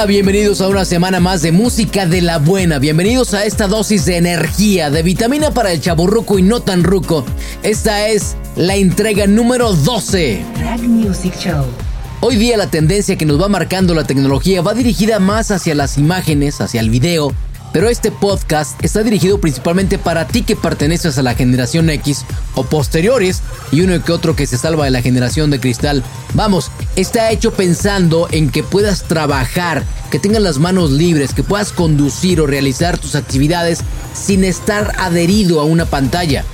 Hola, bienvenidos a una semana más de música de la buena. Bienvenidos a esta dosis de energía, de vitamina para el chaburruco y no tan ruco. Esta es la entrega número 12. Music Show. Hoy día la tendencia que nos va marcando la tecnología va dirigida más hacia las imágenes, hacia el video, pero este podcast está dirigido principalmente para ti que perteneces a la generación X o posteriores y uno que otro que se salva de la generación de cristal. Vamos, está hecho pensando en que puedas trabajar, que tengas las manos libres, que puedas conducir o realizar tus actividades sin estar adherido a una pantalla.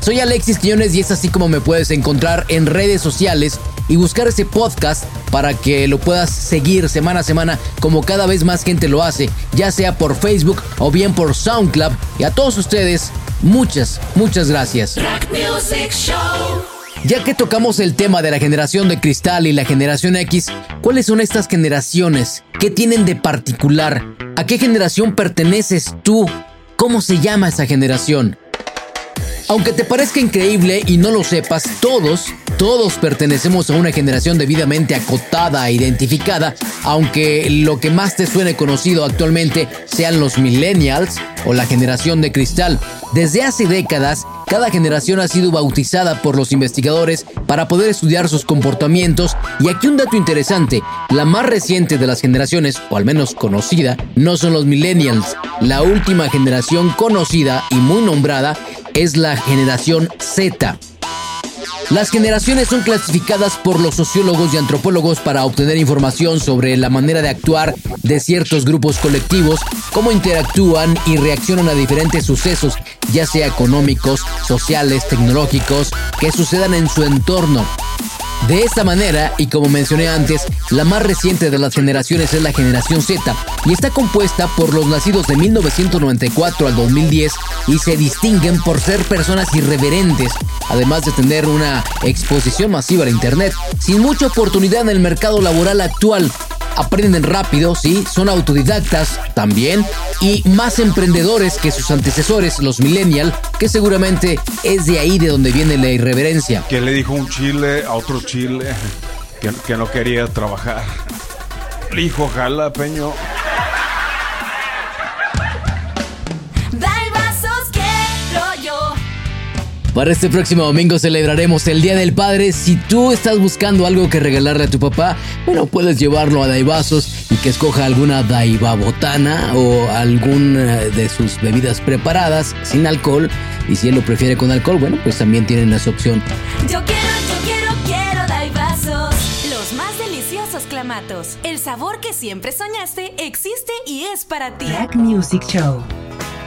Soy Alexis Quiñones y es así como me puedes encontrar en redes sociales y buscar ese podcast para que lo puedas seguir semana a semana como cada vez más gente lo hace, ya sea por Facebook o bien por SoundCloud. Y a todos ustedes, muchas, muchas gracias. Ya que tocamos el tema de la generación de cristal y la generación X, ¿cuáles son estas generaciones? ¿Qué tienen de particular? ¿A qué generación perteneces tú? ¿Cómo se llama esa generación? Aunque te parezca increíble y no lo sepas, todos, todos pertenecemos a una generación debidamente acotada e identificada, aunque lo que más te suene conocido actualmente sean los millennials o la generación de cristal. Desde hace décadas, cada generación ha sido bautizada por los investigadores para poder estudiar sus comportamientos y aquí un dato interesante, la más reciente de las generaciones, o al menos conocida, no son los millennials. La última generación conocida y muy nombrada es la generación Z. Las generaciones son clasificadas por los sociólogos y antropólogos para obtener información sobre la manera de actuar de ciertos grupos colectivos, cómo interactúan y reaccionan a diferentes sucesos, ya sea económicos, sociales, tecnológicos, que sucedan en su entorno. De esta manera, y como mencioné antes, la más reciente de las generaciones es la generación Z y está compuesta por los nacidos de 1994 al 2010 y se distinguen por ser personas irreverentes, además de tener una exposición masiva a Internet, sin mucha oportunidad en el mercado laboral actual, aprenden rápido, sí, son autodidactas también y más emprendedores que sus antecesores, los millennial, que seguramente es de ahí de donde viene la irreverencia. Que le dijo un chile a otro chile que, no quería trabajar. Le dijo jalapeño. Para este próximo domingo celebraremos el Día del Padre. Si tú estás buscando algo que regalarle a tu papá, bueno, puedes llevarlo a Daibazos y que escoja alguna Daiba botana o alguna de sus bebidas preparadas sin alcohol. Y si él lo prefiere con alcohol, bueno, pues también tienen esa opción. Yo quiero, yo quiero, quiero Daibazos. Los más deliciosos clamatos. El sabor que siempre soñaste existe y es para ti. Black Music Show.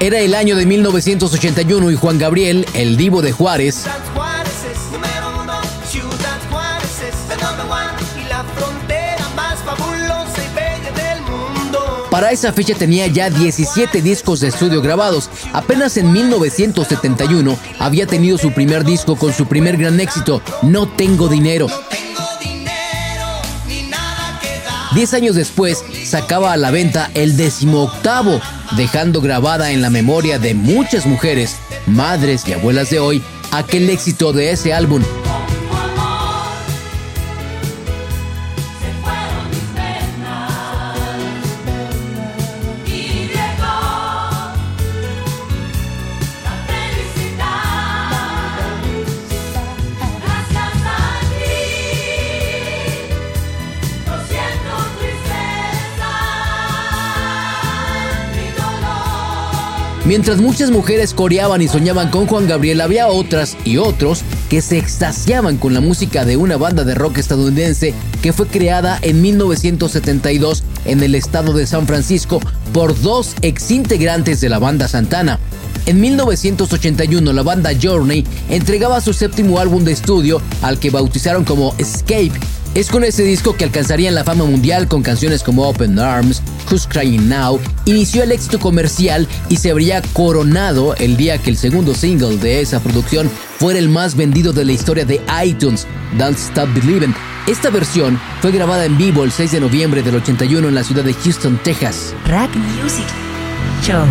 Era el año de 1981 y Juan Gabriel, el divo de Juárez, Para esa fecha tenía ya 17 discos de estudio grabados. Apenas en 1971 había tenido su primer disco con su primer gran éxito, No Tengo Dinero. Diez años después sacaba a la venta el decimoctavo, dejando grabada en la memoria de muchas mujeres, madres y abuelas de hoy, aquel éxito de ese álbum Mientras muchas mujeres coreaban y soñaban con Juan Gabriel, había otras y otros que se extasiaban con la música de una banda de rock estadounidense que fue creada en 1972 en el estado de San Francisco por dos exintegrantes de la banda Santana. En 1981 la banda Journey entregaba su séptimo álbum de estudio al que bautizaron como Escape es con ese disco que alcanzarían la fama mundial con canciones como Open Arms, Who's Crying Now, inició el éxito comercial y se habría coronado el día que el segundo single de esa producción fuera el más vendido de la historia de iTunes, Don't Stop Believing. Esta versión fue grabada en vivo el 6 de noviembre del 81 en la ciudad de Houston, Texas. Rack Music Show.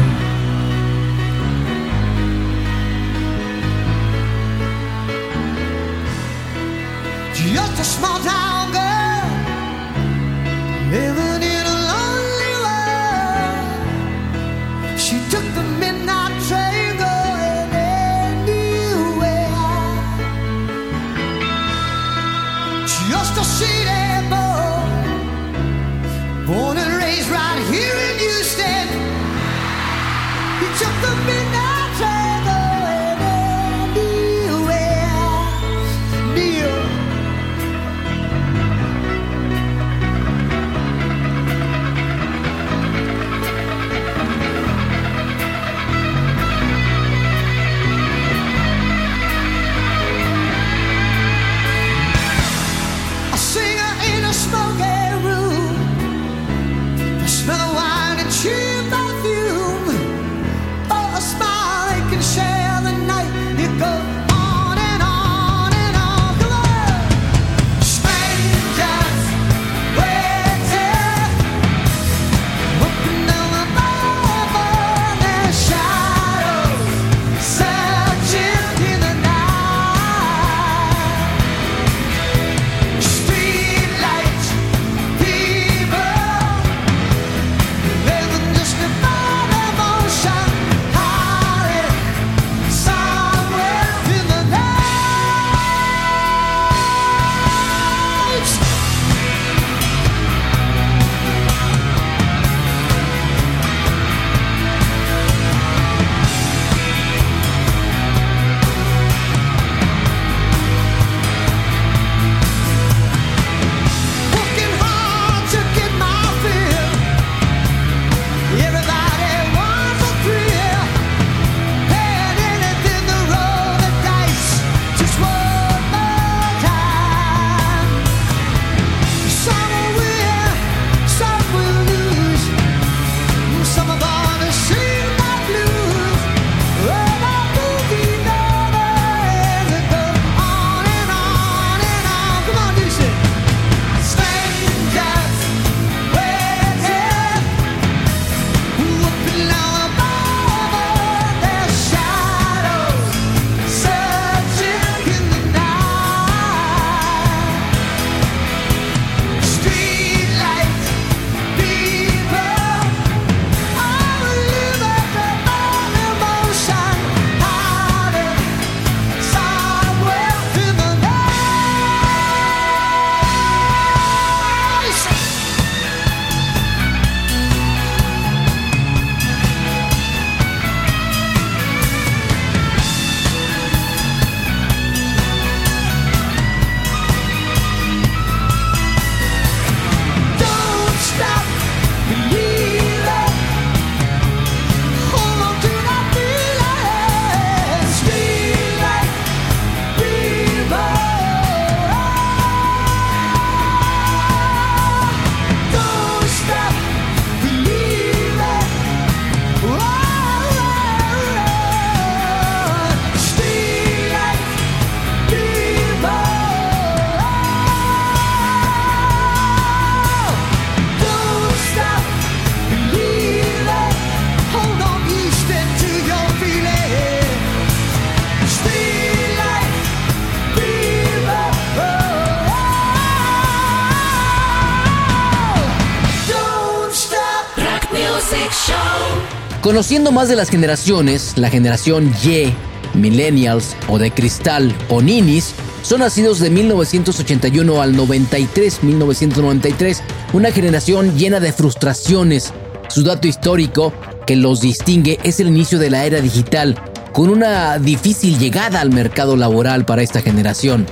Conociendo más de las generaciones, la generación Y, Millennials o de Cristal o Ninis, son nacidos de 1981 al 93, 1993, una generación llena de frustraciones. Su dato histórico que los distingue es el inicio de la era digital, con una difícil llegada al mercado laboral para esta generación.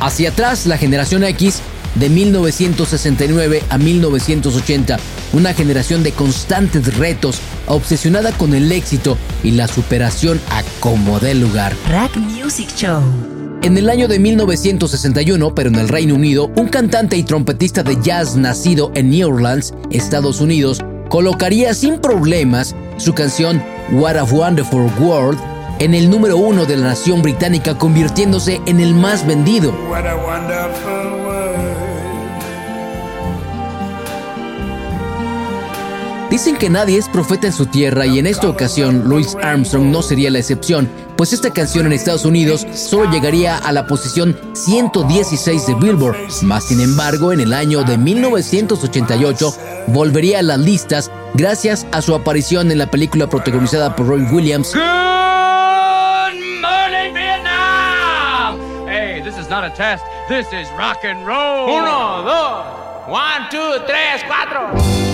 Hacia atrás, la generación X de 1969 a 1980, una generación de constantes retos, obsesionada con el éxito y la superación a como dé lugar. Rack Music Show. En el año de 1961, pero en el Reino Unido, un cantante y trompetista de jazz nacido en New Orleans, Estados Unidos, colocaría sin problemas su canción What a Wonderful World en el número uno de la nación británica, convirtiéndose en el más vendido. Dicen que nadie es profeta en su tierra y en esta ocasión Louis Armstrong no sería la excepción, pues esta canción en Estados Unidos solo llegaría a la posición 116 de Billboard, más sin embargo en el año de 1988 volvería a las listas gracias a su aparición en la película protagonizada por Roy Williams. Good morning, Vietnam! Hey, this is not a test, this is rock and roll. Uno, dos, one, two, tres, cuatro.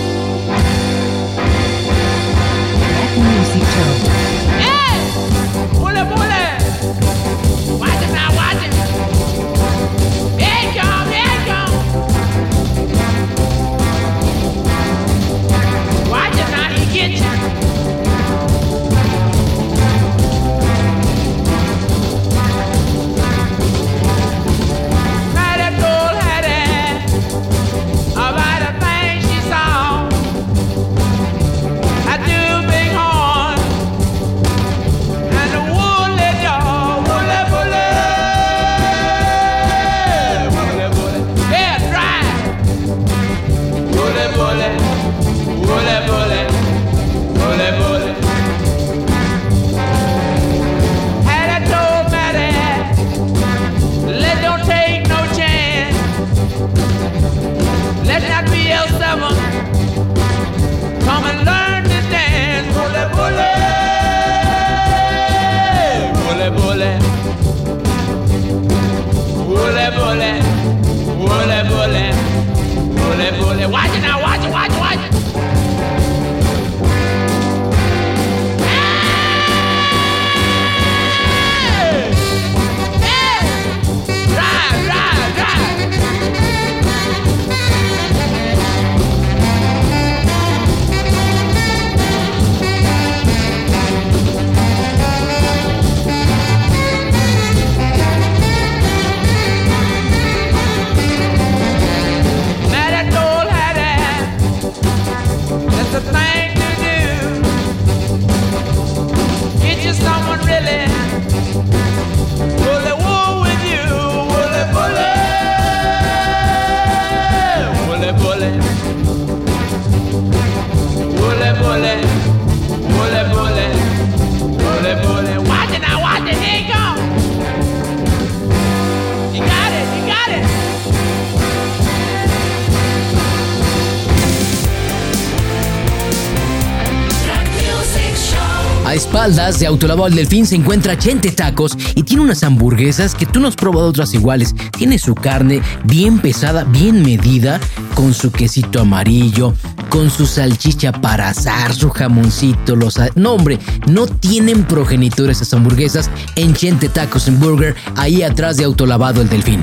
Espaldas de Autolavado El Delfín se encuentra Chente Tacos y tiene unas hamburguesas que tú no has probado otras iguales. Tiene su carne bien pesada, bien medida, con su quesito amarillo, con su salchicha para asar, su jamoncito, los... No, hombre, no tienen progenitor esas hamburguesas en Chente Tacos en Burger, ahí atrás de Autolavado El Delfín.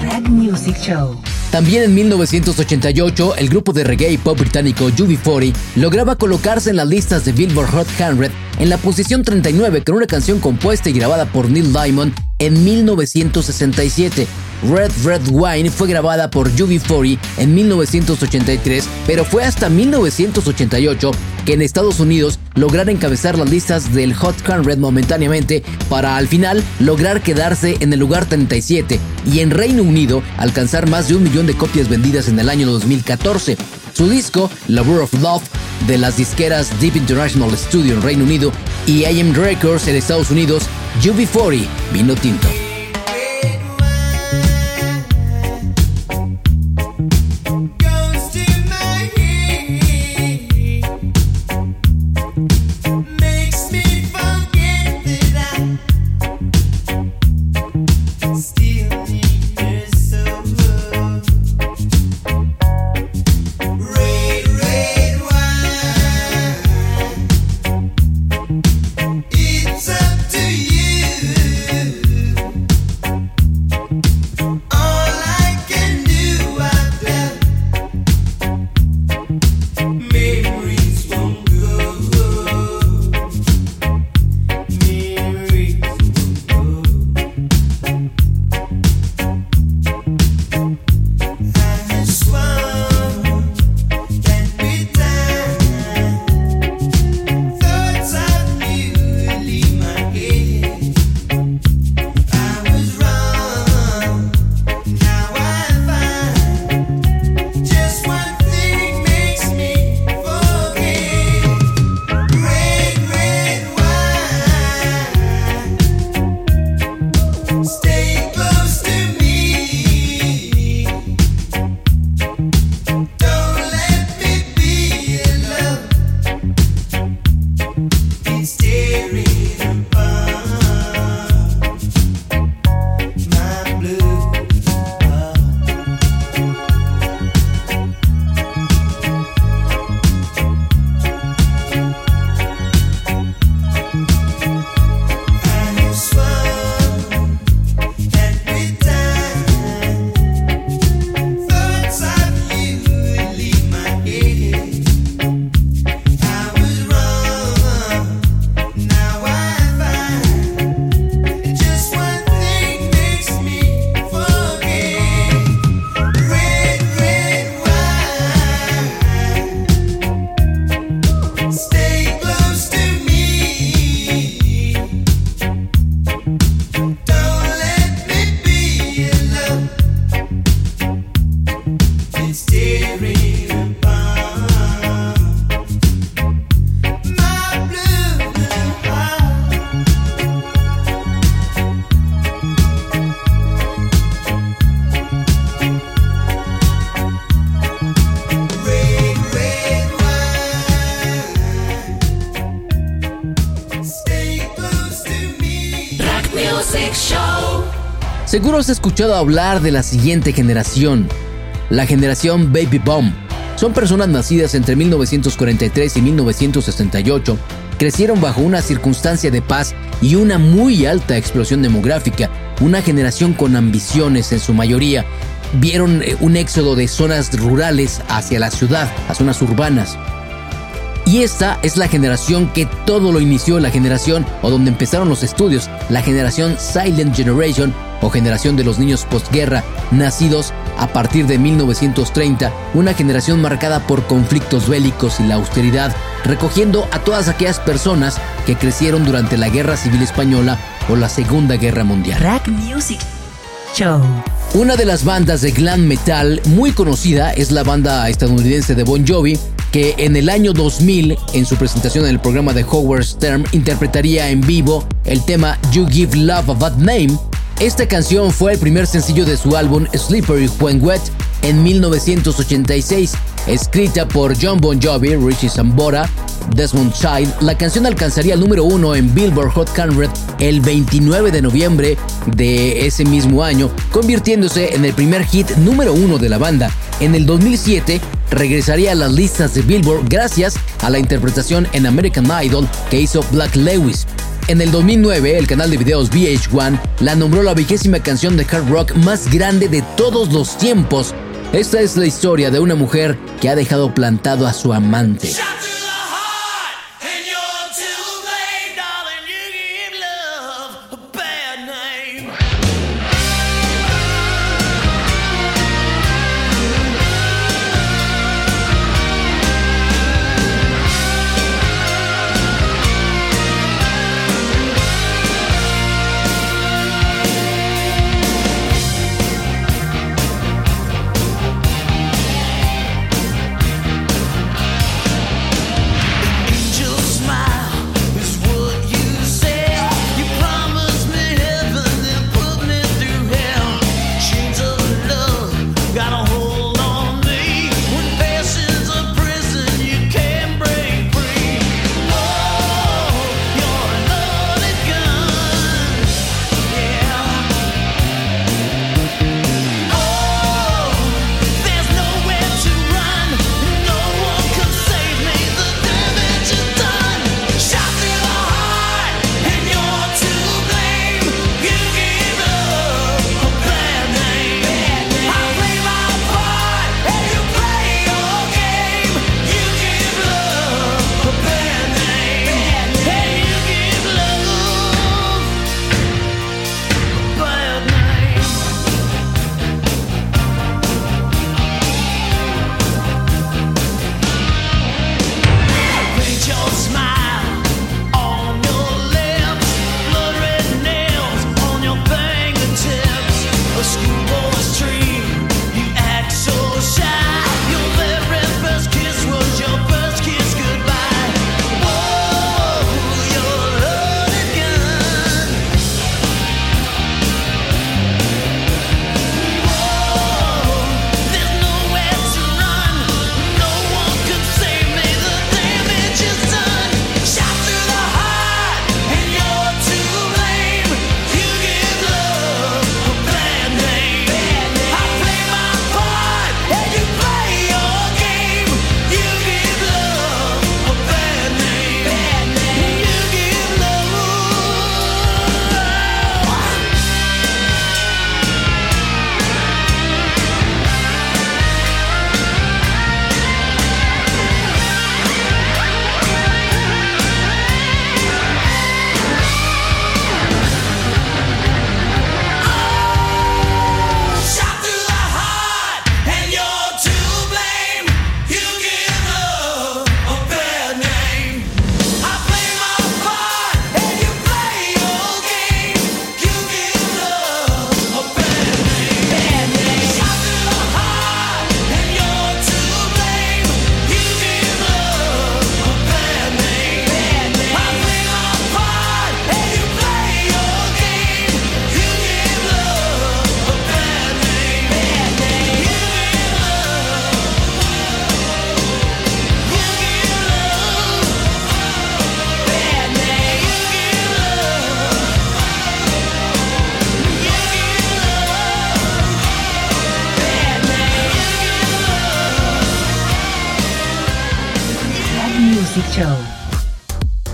También en 1988, el grupo de reggae y pop británico UB40 lograba colocarse en las listas de Billboard Hot 100 en la posición 39 con una canción compuesta y grabada por Neil Diamond en 1967. Red Red Wine fue grabada por UB40 en 1983, pero fue hasta 1988 que en Estados Unidos lograra encabezar las listas del Hot 100 momentáneamente para al final lograr quedarse en el lugar 37 y en Reino Unido alcanzar más de un millón de copias vendidas en el año 2014. Su disco, Lover of Love, de las disqueras Deep International Studio en Reino Unido y AM Records en Estados Unidos, UB40, vino tinto. Seguro has escuchado hablar de la siguiente generación, la generación Baby Bomb. Son personas nacidas entre 1943 y 1968, crecieron bajo una circunstancia de paz y una muy alta explosión demográfica, una generación con ambiciones en su mayoría. Vieron eh, un éxodo de zonas rurales hacia la ciudad, a zonas urbanas. Y esta es la generación que todo lo inició, la generación o donde empezaron los estudios, la generación Silent Generation o generación de los niños postguerra, nacidos a partir de 1930, una generación marcada por conflictos bélicos y la austeridad, recogiendo a todas aquellas personas que crecieron durante la Guerra Civil Española o la Segunda Guerra Mundial. Rack Music Show. Una de las bandas de glam metal muy conocida es la banda estadounidense de Bon Jovi, que en el año 2000, en su presentación en el programa de Howard Stern, interpretaría en vivo el tema You Give Love a Bad Name. Esta canción fue el primer sencillo de su álbum Slippery When Wet en 1986, escrita por John Bon Jovi, Richie Sambora, Desmond Child. La canción alcanzaría el número uno en Billboard Hot 100 el 29 de noviembre de ese mismo año, convirtiéndose en el primer hit número uno de la banda. En el 2007 regresaría a las listas de Billboard gracias a la interpretación en American Idol que hizo Black Lewis. En el 2009, el canal de videos VH1 la nombró la vigésima canción de hard rock más grande de todos los tiempos. Esta es la historia de una mujer que ha dejado plantado a su amante.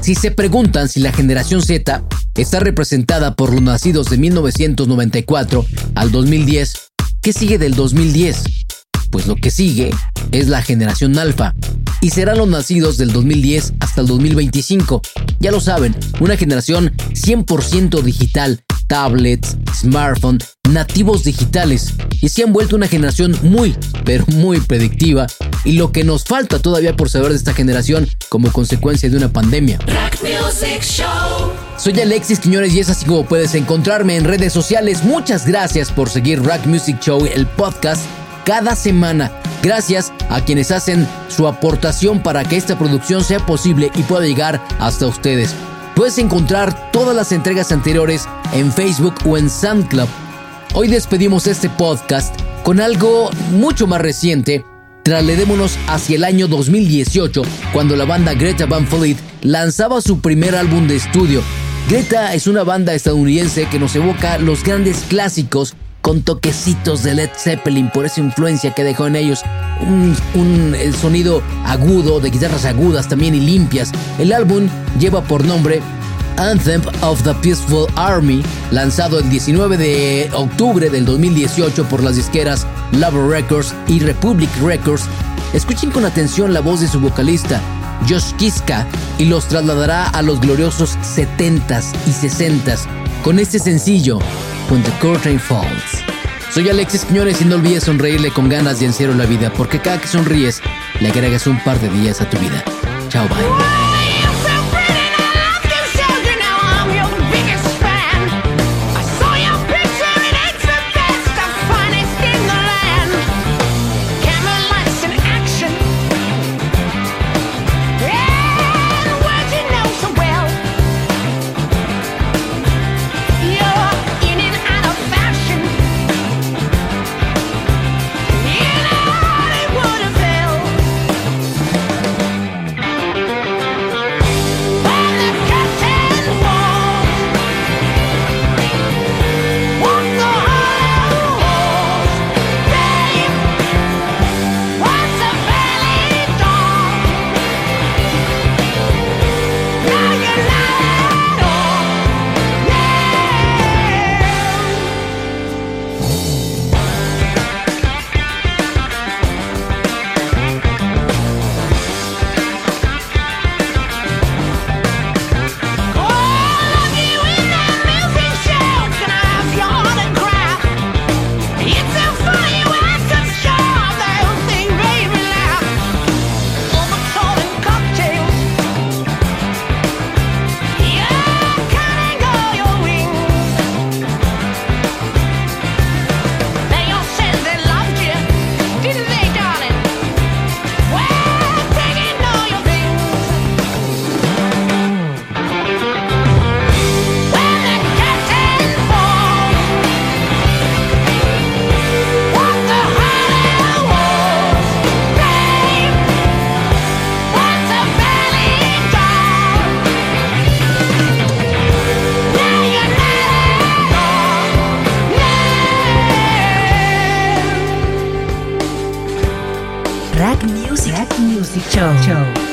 Si se preguntan si la generación Z está representada por los nacidos de 1994 al 2010, ¿qué sigue del 2010? Pues lo que sigue es la generación alfa y serán los nacidos del 2010 hasta el 2025. Ya lo saben, una generación 100% digital, tablets, smartphone, nativos digitales y se han vuelto una generación muy, pero muy predictiva y lo que nos falta todavía por saber de esta generación como consecuencia de una pandemia. Soy Alexis Quiñones y es así como puedes encontrarme en redes sociales. Muchas gracias por seguir Rack Music Show, el podcast, cada semana. Gracias a quienes hacen su aportación para que esta producción sea posible y pueda llegar hasta ustedes. Puedes encontrar todas las entregas anteriores en Facebook o en SoundCloud. Hoy despedimos este podcast con algo mucho más reciente. Trasladémonos hacia el año 2018, cuando la banda Greta Van Fleet lanzaba su primer álbum de estudio. Greta es una banda estadounidense que nos evoca los grandes clásicos con toquecitos de Led Zeppelin por esa influencia que dejó en ellos. Un, el sonido agudo, de guitarras agudas también y limpias. El álbum lleva por nombre Anthem of the Peaceful Army, lanzado el 19 de octubre del 2018 por las disqueras Love Records y Republic Records. Escuchen con atención la voz de su vocalista, Josh Kiska, y los trasladará a los gloriosos 70s y 60s con este sencillo, Falls. Soy Alexis Quiñones y no olvides sonreírle con ganas y en serio la vida, porque cada que sonríes le agregas un par de días a tu vida. Chao, bye. Rack Music. Rack Music Show. Show.